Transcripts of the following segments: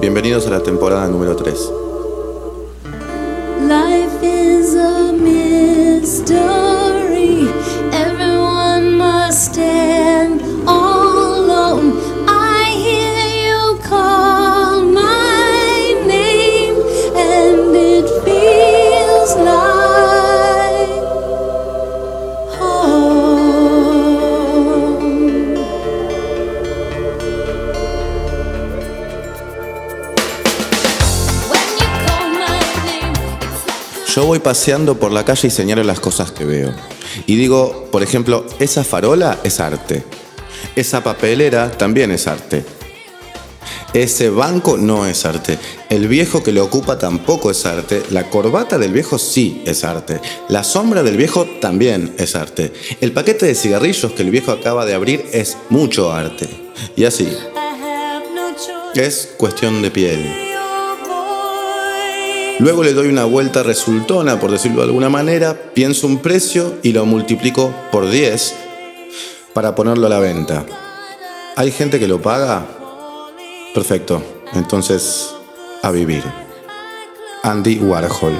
Bienvenidos a la temporada número 3. Don't. Yo voy paseando por la calle y señalo las cosas que veo. Y digo, por ejemplo, esa farola es arte. Esa papelera también es arte. Ese banco no es arte. El viejo que lo ocupa tampoco es arte. La corbata del viejo sí es arte. La sombra del viejo también es arte. El paquete de cigarrillos que el viejo acaba de abrir es mucho arte. Y así, es cuestión de piel. Luego le doy una vuelta resultona, por decirlo de alguna manera, pienso un precio y lo multiplico por 10 para ponerlo a la venta. ¿Hay gente que lo paga? Perfecto. Entonces, a vivir. Andy Warhol.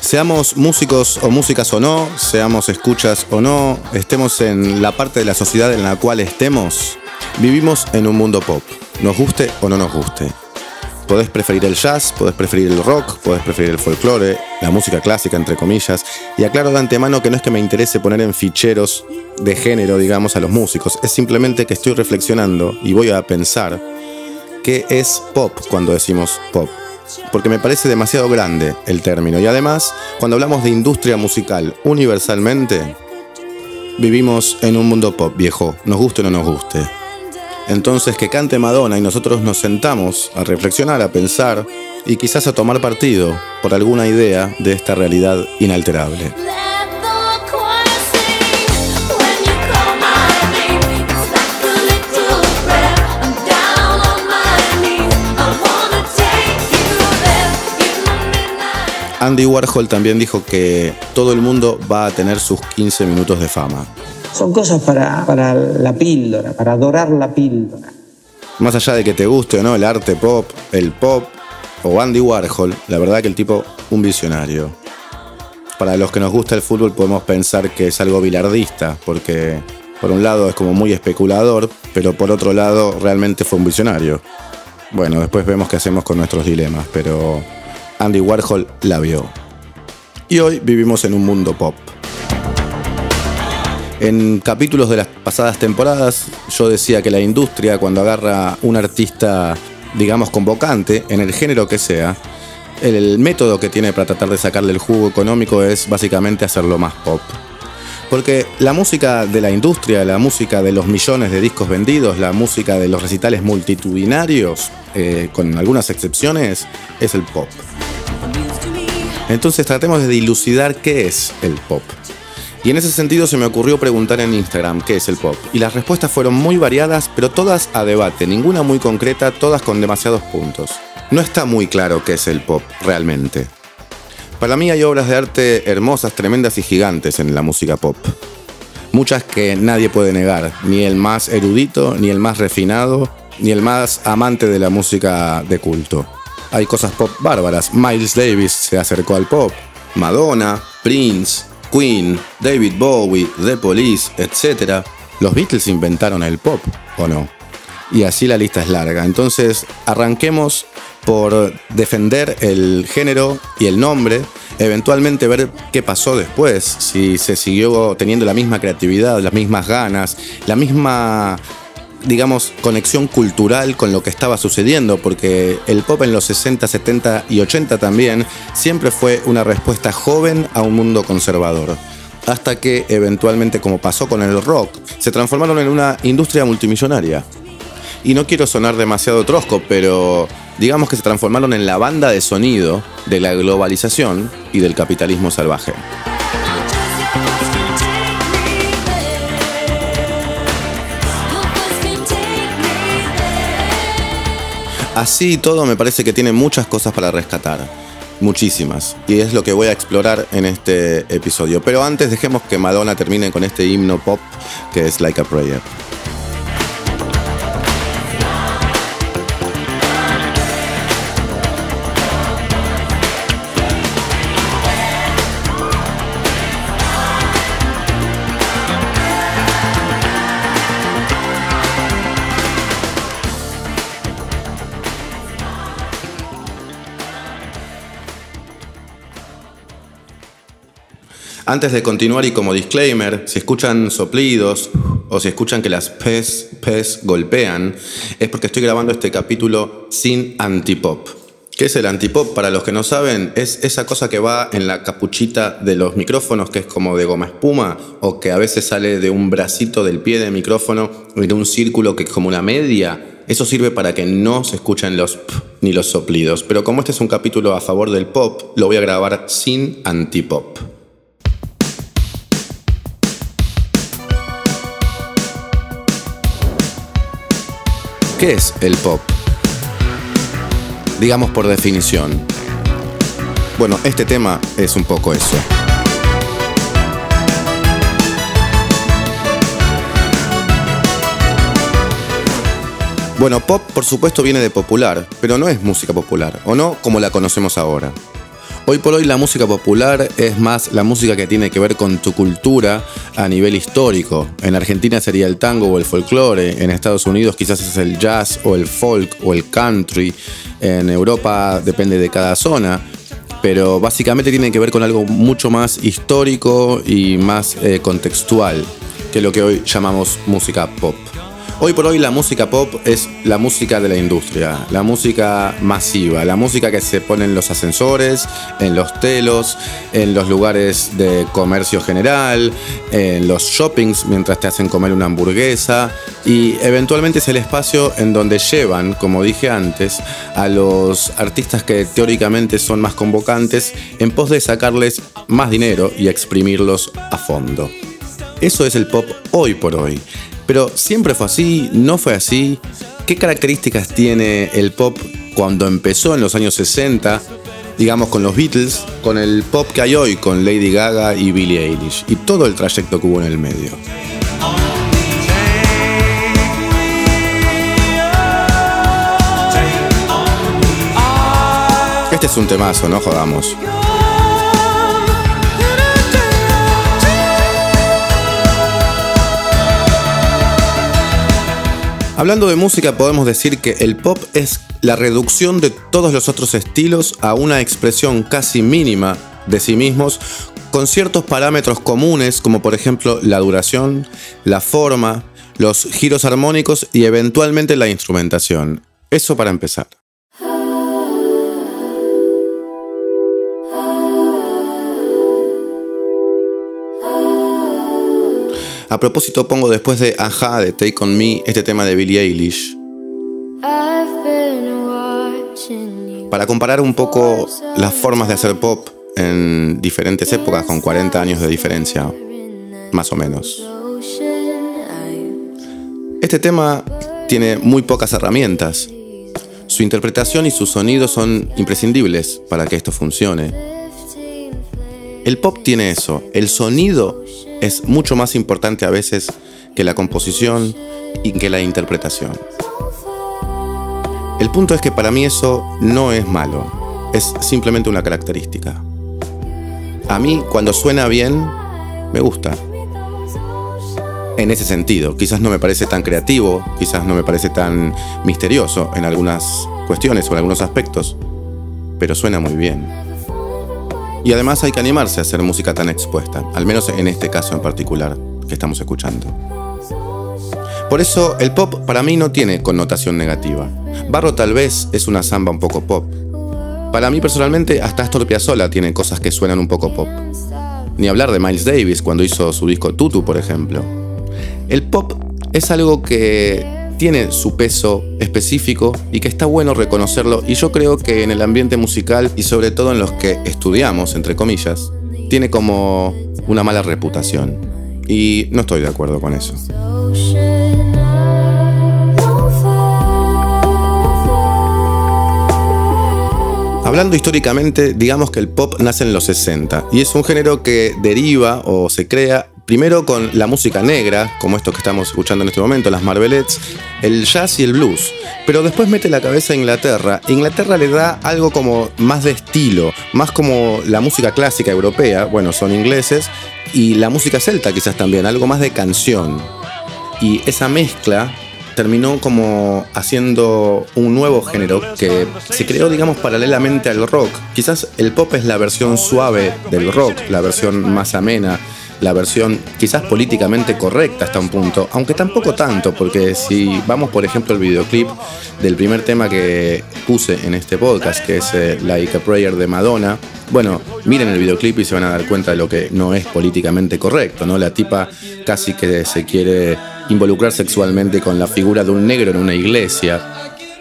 Seamos músicos o músicas o no, seamos escuchas o no, estemos en la parte de la sociedad en la cual estemos, vivimos en un mundo pop, nos guste o no nos guste. Podés preferir el jazz, podés preferir el rock, podés preferir el folclore, la música clásica, entre comillas. Y aclaro de antemano que no es que me interese poner en ficheros de género, digamos, a los músicos. Es simplemente que estoy reflexionando y voy a pensar qué es pop cuando decimos pop. Porque me parece demasiado grande el término. Y además, cuando hablamos de industria musical universalmente, vivimos en un mundo pop, viejo, nos guste o no nos guste. Entonces que cante Madonna y nosotros nos sentamos a reflexionar, a pensar y quizás a tomar partido por alguna idea de esta realidad inalterable. Andy Warhol también dijo que todo el mundo va a tener sus 15 minutos de fama. Son cosas para, para la píldora, para adorar la píldora. Más allá de que te guste o no el arte pop, el pop o Andy Warhol, la verdad que el tipo un visionario. Para los que nos gusta el fútbol podemos pensar que es algo bilardista, porque por un lado es como muy especulador, pero por otro lado realmente fue un visionario. Bueno, después vemos qué hacemos con nuestros dilemas, pero Andy Warhol la vio. Y hoy vivimos en un mundo pop. En capítulos de las pasadas temporadas yo decía que la industria cuando agarra un artista, digamos, convocante, en el género que sea, el método que tiene para tratar de sacarle el jugo económico es básicamente hacerlo más pop. Porque la música de la industria, la música de los millones de discos vendidos, la música de los recitales multitudinarios, eh, con algunas excepciones, es el pop. Entonces tratemos de dilucidar qué es el pop. Y en ese sentido se me ocurrió preguntar en Instagram qué es el pop. Y las respuestas fueron muy variadas, pero todas a debate, ninguna muy concreta, todas con demasiados puntos. No está muy claro qué es el pop, realmente. Para mí hay obras de arte hermosas, tremendas y gigantes en la música pop. Muchas que nadie puede negar, ni el más erudito, ni el más refinado, ni el más amante de la música de culto. Hay cosas pop bárbaras. Miles Davis se acercó al pop. Madonna, Prince, Queen, David Bowie, The Police, etc. Los Beatles inventaron el pop, ¿o no? Y así la lista es larga. Entonces, arranquemos por defender el género y el nombre, eventualmente ver qué pasó después, si se siguió teniendo la misma creatividad, las mismas ganas, la misma digamos, conexión cultural con lo que estaba sucediendo, porque el pop en los 60, 70 y 80 también siempre fue una respuesta joven a un mundo conservador. hasta que eventualmente, como pasó con el rock, se transformaron en una industria multimillonaria. Y no quiero sonar demasiado trosco, pero digamos que se transformaron en la banda de sonido de la globalización y del capitalismo salvaje. Así todo me parece que tiene muchas cosas para rescatar. Muchísimas. Y es lo que voy a explorar en este episodio. Pero antes dejemos que Madonna termine con este himno pop que es Like a Prayer. Antes de continuar y como disclaimer, si escuchan soplidos o si escuchan que las pes, pes golpean, es porque estoy grabando este capítulo sin antipop. ¿Qué es el antipop? Para los que no saben, es esa cosa que va en la capuchita de los micrófonos, que es como de goma espuma, o que a veces sale de un bracito del pie del micrófono, de un círculo que es como una media. Eso sirve para que no se escuchen los p ni los soplidos. Pero como este es un capítulo a favor del pop, lo voy a grabar sin antipop. ¿Qué es el pop? Digamos por definición. Bueno, este tema es un poco eso. Bueno, pop por supuesto viene de popular, pero no es música popular, o no como la conocemos ahora. Hoy por hoy la música popular es más la música que tiene que ver con tu cultura a nivel histórico. En Argentina sería el tango o el folclore, en Estados Unidos quizás es el jazz o el folk o el country, en Europa depende de cada zona, pero básicamente tiene que ver con algo mucho más histórico y más eh, contextual que lo que hoy llamamos música pop. Hoy por hoy la música pop es la música de la industria, la música masiva, la música que se pone en los ascensores, en los telos, en los lugares de comercio general, en los shoppings mientras te hacen comer una hamburguesa y eventualmente es el espacio en donde llevan, como dije antes, a los artistas que teóricamente son más convocantes en pos de sacarles más dinero y exprimirlos a fondo. Eso es el pop hoy por hoy. Pero siempre fue así, no fue así. ¿Qué características tiene el pop cuando empezó en los años 60? Digamos con los Beatles, con el pop que hay hoy, con Lady Gaga y Billie Eilish, y todo el trayecto que hubo en el medio. Este es un temazo, no jodamos. Hablando de música, podemos decir que el pop es la reducción de todos los otros estilos a una expresión casi mínima de sí mismos, con ciertos parámetros comunes, como por ejemplo la duración, la forma, los giros armónicos y eventualmente la instrumentación. Eso para empezar. A propósito, pongo después de Aja de Take On Me este tema de Billie Eilish para comparar un poco las formas de hacer pop en diferentes épocas con 40 años de diferencia, más o menos. Este tema tiene muy pocas herramientas. Su interpretación y su sonido son imprescindibles para que esto funcione. El pop tiene eso, el sonido es mucho más importante a veces que la composición y que la interpretación. El punto es que para mí eso no es malo, es simplemente una característica. A mí cuando suena bien, me gusta. En ese sentido, quizás no me parece tan creativo, quizás no me parece tan misterioso en algunas cuestiones o en algunos aspectos, pero suena muy bien. Y además hay que animarse a hacer música tan expuesta, al menos en este caso en particular que estamos escuchando. Por eso el pop para mí no tiene connotación negativa. Barro tal vez es una samba un poco pop. Para mí personalmente hasta Astor Piazzolla tiene cosas que suenan un poco pop. Ni hablar de Miles Davis cuando hizo su disco Tutu, por ejemplo. El pop es algo que tiene su peso específico y que está bueno reconocerlo y yo creo que en el ambiente musical y sobre todo en los que estudiamos, entre comillas, tiene como una mala reputación. Y no estoy de acuerdo con eso. Hablando históricamente, digamos que el pop nace en los 60 y es un género que deriva o se crea primero con la música negra, como esto que estamos escuchando en este momento, las Marvelettes, el jazz y el blues, pero después mete la cabeza a Inglaterra. Inglaterra le da algo como más de estilo, más como la música clásica europea, bueno, son ingleses, y la música celta quizás también, algo más de canción. Y esa mezcla terminó como haciendo un nuevo género que se creó, digamos, paralelamente al rock. Quizás el pop es la versión suave del rock, la versión más amena, la versión quizás políticamente correcta hasta un punto, aunque tampoco tanto, porque si vamos, por ejemplo, al videoclip del primer tema que puse en este podcast, que es eh, Like a Prayer de Madonna, bueno, miren el videoclip y se van a dar cuenta de lo que no es políticamente correcto, ¿no? La tipa casi que se quiere involucrar sexualmente con la figura de un negro en una iglesia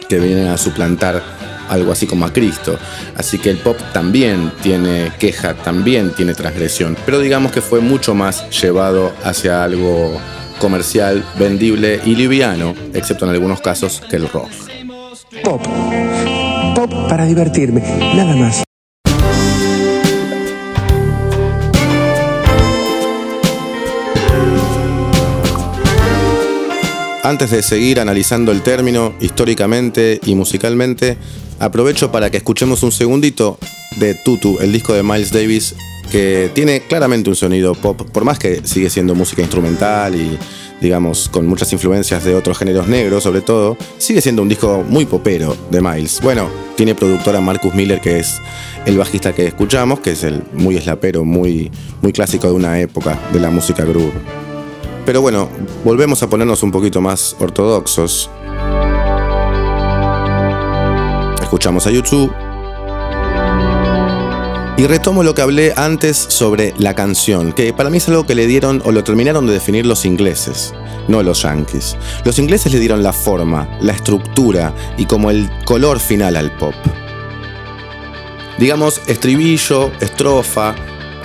que viene a suplantar algo así como a Cristo. Así que el pop también tiene queja, también tiene transgresión, pero digamos que fue mucho más llevado hacia algo comercial, vendible y liviano, excepto en algunos casos que el rock. Pop. Pop para divertirme, nada más. Antes de seguir analizando el término históricamente y musicalmente, aprovecho para que escuchemos un segundito de Tutu, el disco de Miles Davis, que tiene claramente un sonido pop, por más que sigue siendo música instrumental y, digamos, con muchas influencias de otros géneros negros, sobre todo, sigue siendo un disco muy popero de Miles. Bueno, tiene productora Marcus Miller, que es el bajista que escuchamos, que es el muy eslapero, muy, muy clásico de una época de la música groove. Pero bueno, volvemos a ponernos un poquito más ortodoxos. Escuchamos a YouTube. Y retomo lo que hablé antes sobre la canción, que para mí es algo que le dieron o lo terminaron de definir los ingleses, no los yankees. Los ingleses le dieron la forma, la estructura y como el color final al pop. Digamos, estribillo, estrofa,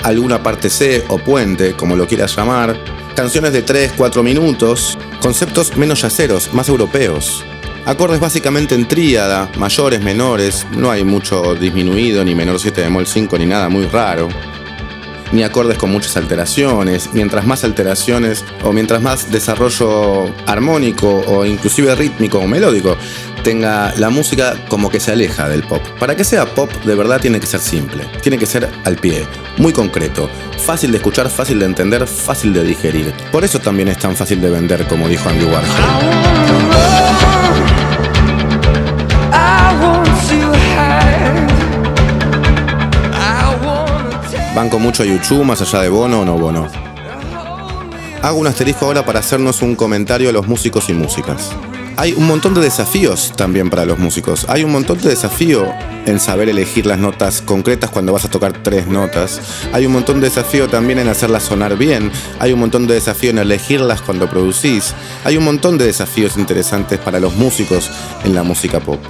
alguna parte C o puente, como lo quieras llamar, canciones de 3, 4 minutos, conceptos menos yaceros, más europeos. Acordes básicamente en tríada, mayores, menores, no hay mucho disminuido, ni menor 7 bemol 5, ni nada muy raro. Ni acordes con muchas alteraciones, mientras más alteraciones o mientras más desarrollo armónico o inclusive rítmico o melódico tenga la música como que se aleja del pop. Para que sea pop de verdad tiene que ser simple, tiene que ser al pie, muy concreto, fácil de escuchar, fácil de entender, fácil de digerir. Por eso también es tan fácil de vender como dijo Andy Warhol. Banco mucho a YouTube, más allá de Bono o no Bono. Hago un asterisco ahora para hacernos un comentario a los músicos y músicas. Hay un montón de desafíos también para los músicos. Hay un montón de desafío en saber elegir las notas concretas cuando vas a tocar tres notas. Hay un montón de desafío también en hacerlas sonar bien. Hay un montón de desafío en elegirlas cuando producís. Hay un montón de desafíos interesantes para los músicos en la música pop.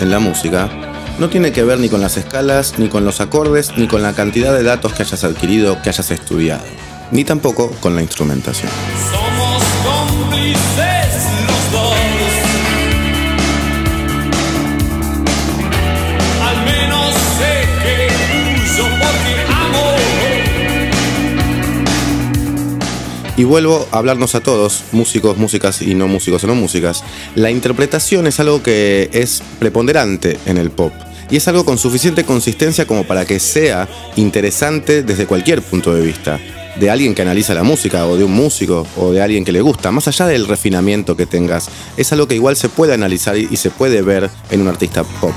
En la música no tiene que ver ni con las escalas, ni con los acordes, ni con la cantidad de datos que hayas adquirido, que hayas estudiado, ni tampoco con la instrumentación. Somos cómplices los dos. Y vuelvo a hablarnos a todos, músicos, músicas y no músicos o no músicas. La interpretación es algo que es preponderante en el pop. Y es algo con suficiente consistencia como para que sea interesante desde cualquier punto de vista. De alguien que analiza la música, o de un músico, o de alguien que le gusta, más allá del refinamiento que tengas, es algo que igual se puede analizar y se puede ver en un artista pop.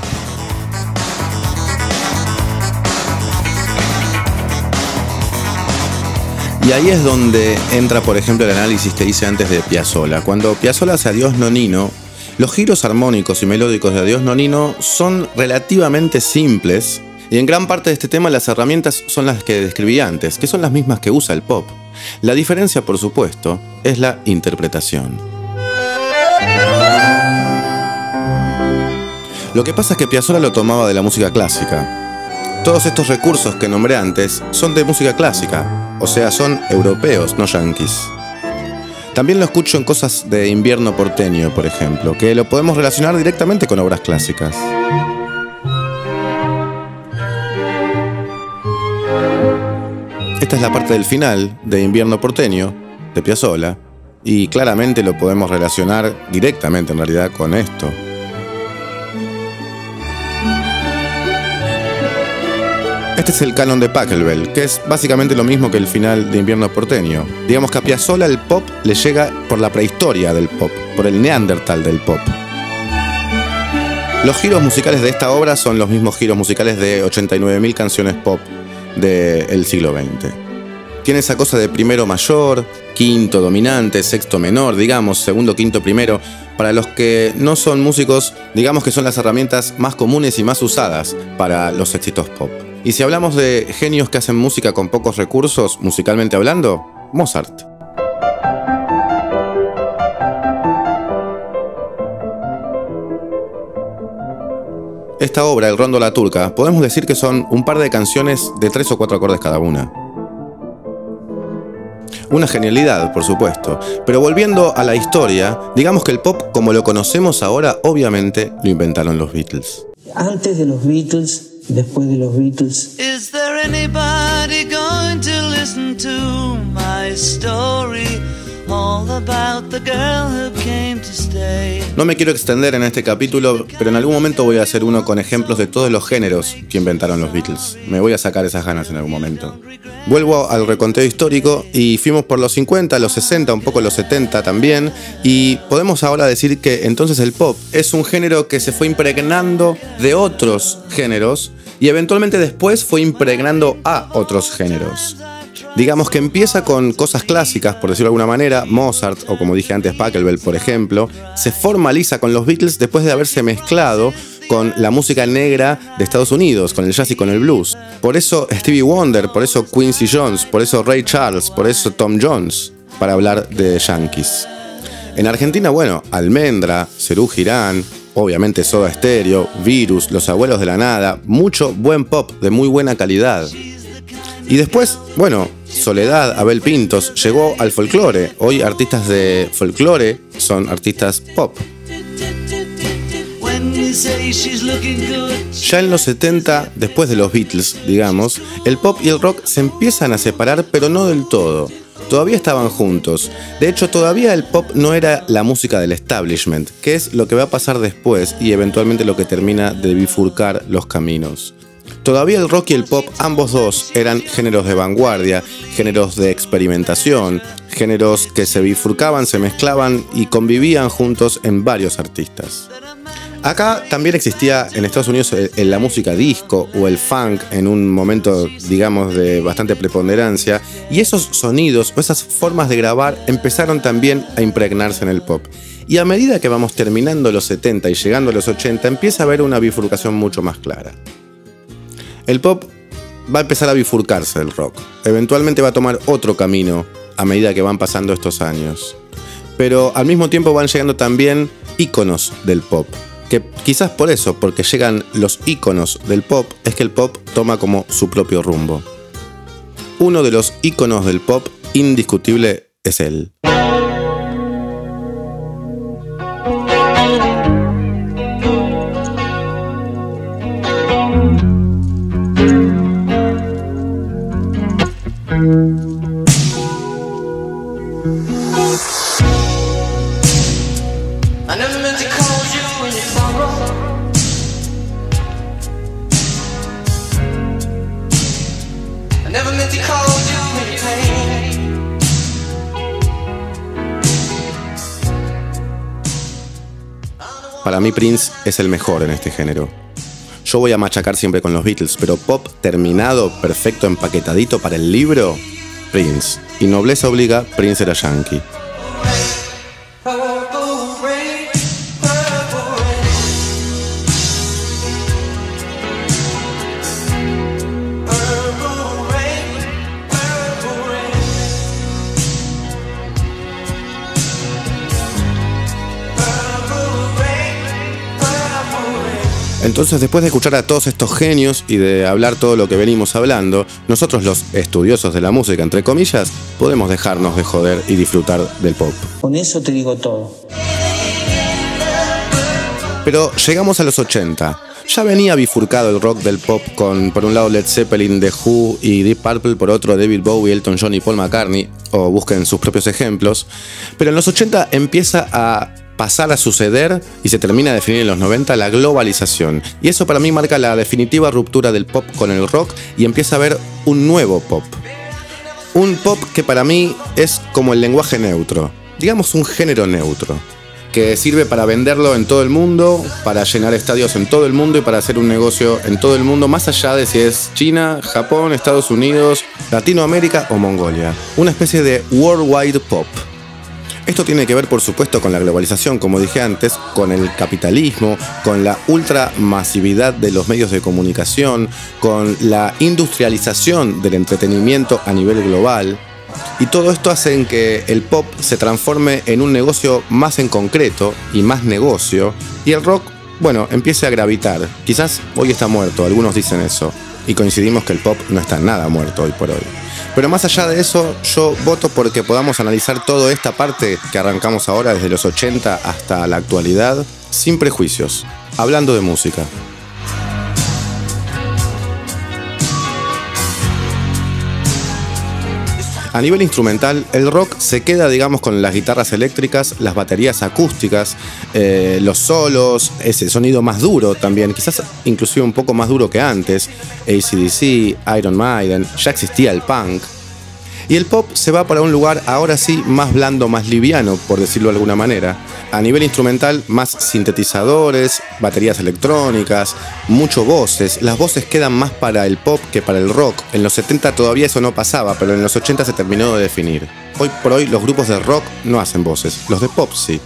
Y ahí es donde entra, por ejemplo, el análisis que hice antes de Piazzolla. Cuando Piazzolla hace Adiós Nonino, los giros armónicos y melódicos de Adiós Nonino son relativamente simples Y en gran parte de este tema las herramientas son las que describí antes, que son las mismas que usa el pop. La diferencia, por supuesto, es la interpretación. Lo que pasa es que Piazzolla lo tomaba de la música clásica. Todos estos recursos que nombré antes son de música clásica, o sea, son europeos, no yanquis. También lo escucho en cosas de invierno porteño, por ejemplo, que lo podemos relacionar directamente con obras clásicas. Esta es la parte del final de Invierno porteño, de Piazzolla, y claramente lo podemos relacionar directamente en realidad con esto. Este es el canon de Pachelbel, que es básicamente lo mismo que el final de Invierno porteño. Digamos que a Piazzolla el pop le llega por la prehistoria del pop, por el neandertal del pop. Los giros musicales de esta obra son los mismos giros musicales de 89.000 canciones pop del siglo XX. Tiene esa cosa de primero mayor, quinto dominante, sexto menor, digamos, segundo, quinto, primero. Para los que no son músicos, digamos que son las herramientas más comunes y más usadas para los éxitos pop. Y si hablamos de genios que hacen música con pocos recursos, musicalmente hablando, Mozart. Esta obra, El Rondo La Turca, podemos decir que son un par de canciones de tres o cuatro acordes cada una. Una genialidad, por supuesto. Pero volviendo a la historia, digamos que el pop como lo conocemos ahora, obviamente lo inventaron los Beatles. Antes de los Beatles, después de los Beatles, Is there anybody going to listen to my story? All about the girl who came to stay. No me quiero extender en este capítulo, pero en algún momento voy a hacer uno con ejemplos de todos los géneros que inventaron los Beatles. Me voy a sacar esas ganas en algún momento. Vuelvo al reconteo histórico y fuimos por los 50, los 60, un poco los 70 también, y podemos ahora decir que entonces el pop es un género que se fue impregnando de otros géneros y eventualmente después fue impregnando a otros géneros. Digamos que empieza con cosas clásicas, por decirlo de alguna manera, Mozart o como dije antes Pachelbel, por ejemplo, se formaliza con los Beatles después de haberse mezclado con la música negra de Estados Unidos, con el jazz y con el blues. Por eso Stevie Wonder, por eso Quincy Jones, por eso Ray Charles, por eso Tom Jones, para hablar de Yankees. En Argentina, bueno, Almendra, Cerú Girán, obviamente Soda Stereo, Virus, Los Abuelos de la Nada, mucho buen pop de muy buena calidad. Y después, bueno, Soledad, Abel Pintos, llegó al folclore. Hoy artistas de folclore son artistas pop. Ya en los 70, después de los Beatles, digamos, el pop y el rock se empiezan a separar, pero no del todo. Todavía estaban juntos. De hecho, todavía el pop no era la música del establishment, que es lo que va a pasar después y eventualmente lo que termina de bifurcar los caminos. Todavía el rock y el pop, ambos dos, eran géneros de vanguardia, géneros de experimentación, géneros que se bifurcaban, se mezclaban y convivían juntos en varios artistas. Acá también existía en Estados Unidos el- la música disco o el funk en un momento, digamos, de bastante preponderancia, y esos sonidos o esas formas de grabar empezaron también a impregnarse en el pop. Y a medida que vamos terminando los 70 y llegando a los 80, empieza a haber una bifurcación mucho más clara. El pop va a empezar a bifurcarse del rock. Eventualmente va a tomar otro camino a medida que van pasando estos años. Pero al mismo tiempo van llegando también íconos del pop. Que quizás por eso, porque llegan los íconos del pop, es que el pop toma como su propio rumbo. Uno de los íconos del pop indiscutible es él. Prince es el mejor en este género. Yo voy a machacar siempre con los Beatles, pero pop terminado, perfecto, empaquetadito para el libro, Prince. Y nobleza obliga, Prince era yankee. Entonces, después de escuchar a todos estos genios y de hablar todo lo que venimos hablando, nosotros los estudiosos de la música, entre comillas, podemos dejarnos de joder y disfrutar del pop. Con eso te digo todo. Pero llegamos a los 80. Ya venía bifurcado el rock del pop con, por un lado, Led Zeppelin, The Who y Deep Purple, por otro, David Bowie, Elton John y Paul McCartney, o busquen sus propios ejemplos. Pero en los 80 empieza a pasar a suceder y se termina de definir en los 90 la globalización. Y eso para mí marca la definitiva ruptura del pop con el rock y empieza a haber un nuevo pop. Un pop que para mí es como el lenguaje neutro, digamos un género neutro, que sirve para venderlo en todo el mundo, para llenar estadios en todo el mundo y para hacer un negocio en todo el mundo, más allá de si es China, Japón, Estados Unidos, Latinoamérica o Mongolia. Una especie de worldwide pop. Esto tiene que ver, por supuesto, con la globalización, como dije antes, con el capitalismo, con la ultramasividad de los medios de comunicación, con la industrialización del entretenimiento a nivel global. Y todo esto hace en que el pop se transforme en un negocio más en concreto y más negocio, y el rock, bueno, empiece a gravitar. Quizás hoy está muerto, algunos dicen eso, y coincidimos que el pop no está nada muerto hoy por hoy. Pero más allá de eso, yo voto porque podamos analizar toda esta parte que arrancamos ahora desde los 80 hasta la actualidad, sin prejuicios, hablando de música. A nivel instrumental, el rock se queda, digamos, con las guitarras eléctricas, las baterías acústicas, eh, los solos, ese sonido más duro también, quizás inclusive un poco más duro que antes. ACDC, Iron Maiden, ya existía el punk. Y el pop se va para un lugar ahora sí más blando, más liviano, por decirlo de alguna manera. A nivel instrumental, más sintetizadores, baterías electrónicas, mucho voces. Las voces quedan más para el pop que para el rock. En los 70 todavía eso no pasaba, pero en los 80 se terminó de definir. Hoy por hoy los grupos de rock no hacen voces, los de pop sí.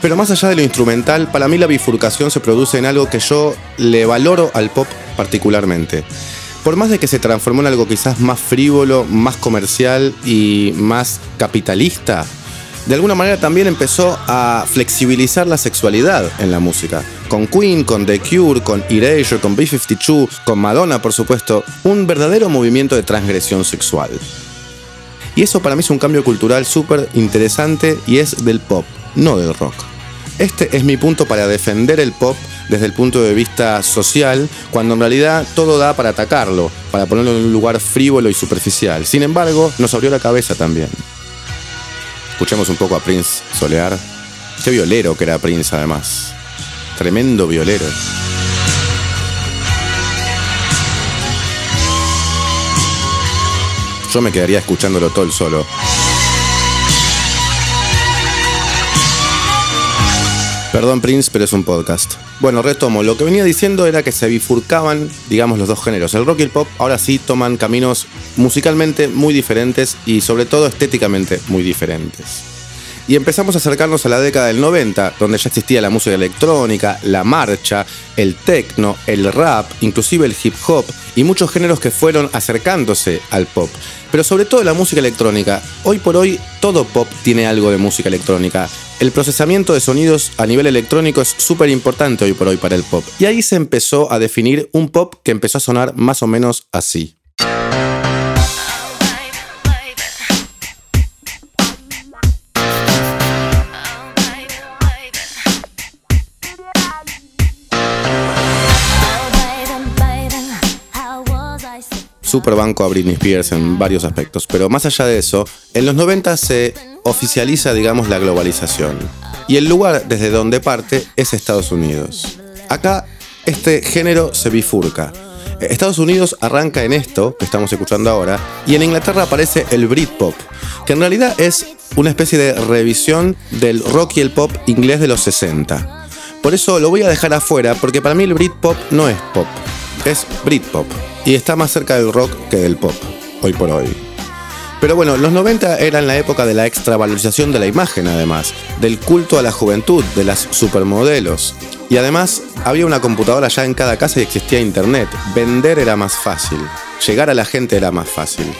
Pero más allá de lo instrumental, para mí la bifurcación se produce en algo que yo le valoro al pop particularmente. Por más de que se transformó en algo quizás más frívolo, más comercial y más capitalista, de alguna manera también empezó a flexibilizar la sexualidad en la música. Con Queen, con The Cure, con Erasure, con B-52, con Madonna, por supuesto, un verdadero movimiento de transgresión sexual. Y eso para mí es un cambio cultural súper interesante y es del pop, no del rock. Este es mi punto para defender el pop desde el punto de vista social, cuando en realidad todo da para atacarlo, para ponerlo en un lugar frívolo y superficial. Sin embargo, nos abrió la cabeza también. Escuchemos un poco a Prince solear. Qué violero que era Prince además. Tremendo violero. Yo me quedaría escuchándolo todo el solo. Perdón Prince, pero es un podcast. Bueno, retomo. Lo que venía diciendo era que se bifurcaban, digamos, los dos géneros. El rock y el pop ahora sí toman caminos musicalmente muy diferentes y sobre todo estéticamente muy diferentes. Y empezamos a acercarnos a la década del 90, donde ya existía la música electrónica, la marcha, el techno, el rap, inclusive el hip hop y muchos géneros que fueron acercándose al pop. Pero sobre todo la música electrónica. Hoy por hoy todo pop tiene algo de música electrónica. El procesamiento de sonidos a nivel electrónico es súper importante hoy por hoy para el pop. Y ahí se empezó a definir un pop que empezó a sonar más o menos así. Super banco a Britney Spears en varios aspectos, pero más allá de eso, en los 90 se oficializa, digamos, la globalización. Y el lugar desde donde parte es Estados Unidos. Acá este género se bifurca. Estados Unidos arranca en esto que estamos escuchando ahora y en Inglaterra aparece el Britpop, que en realidad es una especie de revisión del rock y el pop inglés de los 60. Por eso lo voy a dejar afuera porque para mí el Britpop no es pop, es Britpop y está más cerca del rock que del pop, hoy por hoy. Pero bueno, los 90 eran la época de la extravalorización de la imagen además, del culto a la juventud, de las supermodelos. Y además había una computadora ya en cada casa y existía internet. Vender era más fácil, llegar a la gente era más fácil.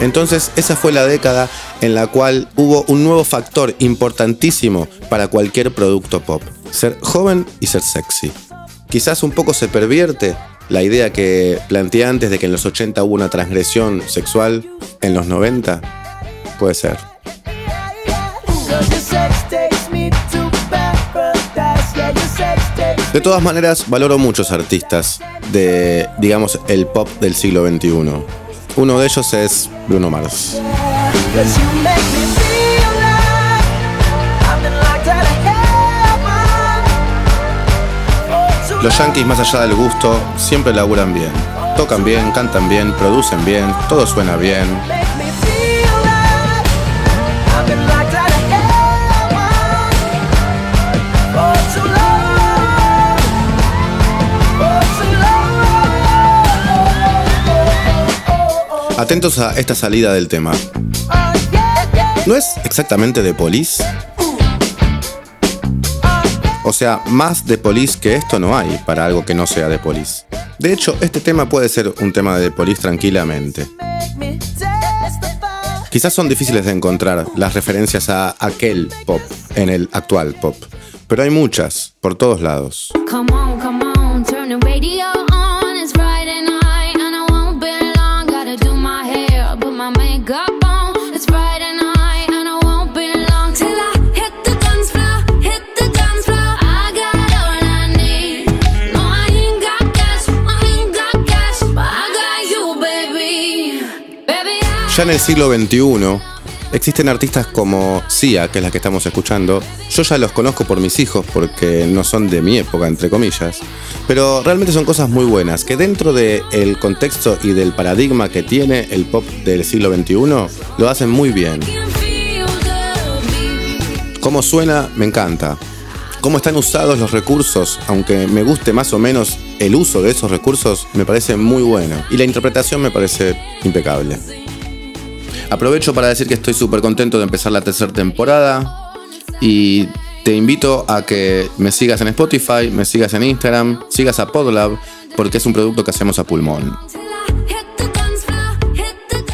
Entonces esa fue la década en la cual hubo un nuevo factor importantísimo para cualquier producto pop, ser joven y ser sexy. Quizás un poco se pervierte la idea que planteé antes de que en los 80 hubo una transgresión sexual, en los 90, puede ser. De todas maneras, valoro muchos artistas de, digamos, el pop del siglo XXI. Uno de ellos es Bruno Mars. Los Yankees, más allá del gusto, siempre laburan bien. Tocan bien, cantan bien, producen bien, todo suena bien. Atentos a esta salida del tema. ¿No es exactamente de Police? O sea, más de Police que esto no hay para algo que no sea de Police. De hecho, este tema puede ser un tema de Police tranquilamente. Quizás son difíciles de encontrar las referencias a aquel pop en el actual pop, pero hay muchas, por todos lados. Ya en el siglo XXI existen artistas como Sia, que es la que estamos escuchando. Yo ya los conozco por mis hijos porque no son de mi época, entre comillas. Pero realmente son cosas muy buenas que dentro del contexto y del paradigma que tiene el pop del siglo XXI lo hacen muy bien. Cómo suena, me encanta. Cómo están usados los recursos, aunque me guste más o menos el uso de esos recursos, me parece muy bueno. Y la interpretación me parece impecable. Aprovecho para decir que estoy súper contento de empezar la tercera temporada y te invito a que me sigas en Spotify, me sigas en Instagram, sigas a Podlab, porque es un producto que hacemos a pulmón.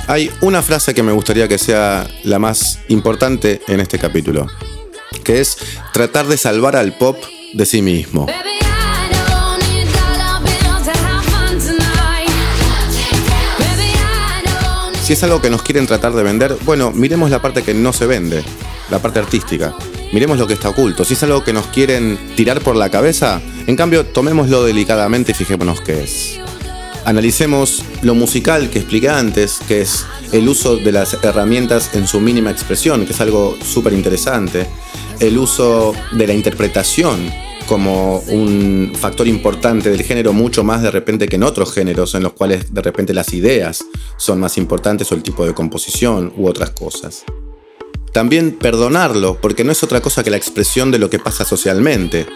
Hay una frase que me gustaría que sea la más importante en este capítulo, que es tratar de salvar al pop de sí mismo. Si es algo que nos quieren tratar de vender, bueno, miremos la parte que no se vende, la parte artística. Miremos lo que está oculto. Si es algo que nos quieren tirar por la cabeza, en cambio, tomémoslo delicadamente y fijémonos qué es. Analicemos lo musical que expliqué antes, que es el uso de las herramientas en su mínima expresión, que es algo súper interesante. El uso de la interpretación como un factor importante del género, mucho más de repente que en otros géneros, en los cuales de repente las ideas son más importantes o el tipo de composición u otras cosas. También perdonarlo, porque no es otra cosa que la expresión de lo que pasa socialmente.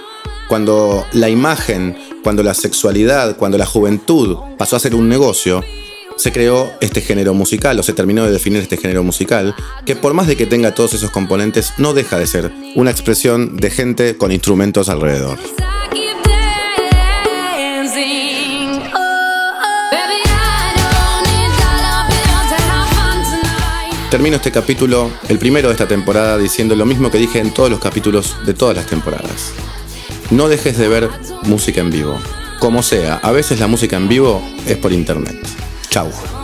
Cuando la imagen, cuando la sexualidad, cuando la juventud pasó a ser un negocio, se creó este género musical, o se terminó de definir este género musical, que por más de que tenga todos esos componentes, no deja de ser una expresión de gente con instrumentos alrededor. Termino este capítulo, el primero de esta temporada, diciendo lo mismo que dije en todos los capítulos de todas las temporadas. No dejes de ver música en vivo. Como sea, a veces la música en vivo es por internet. Chau.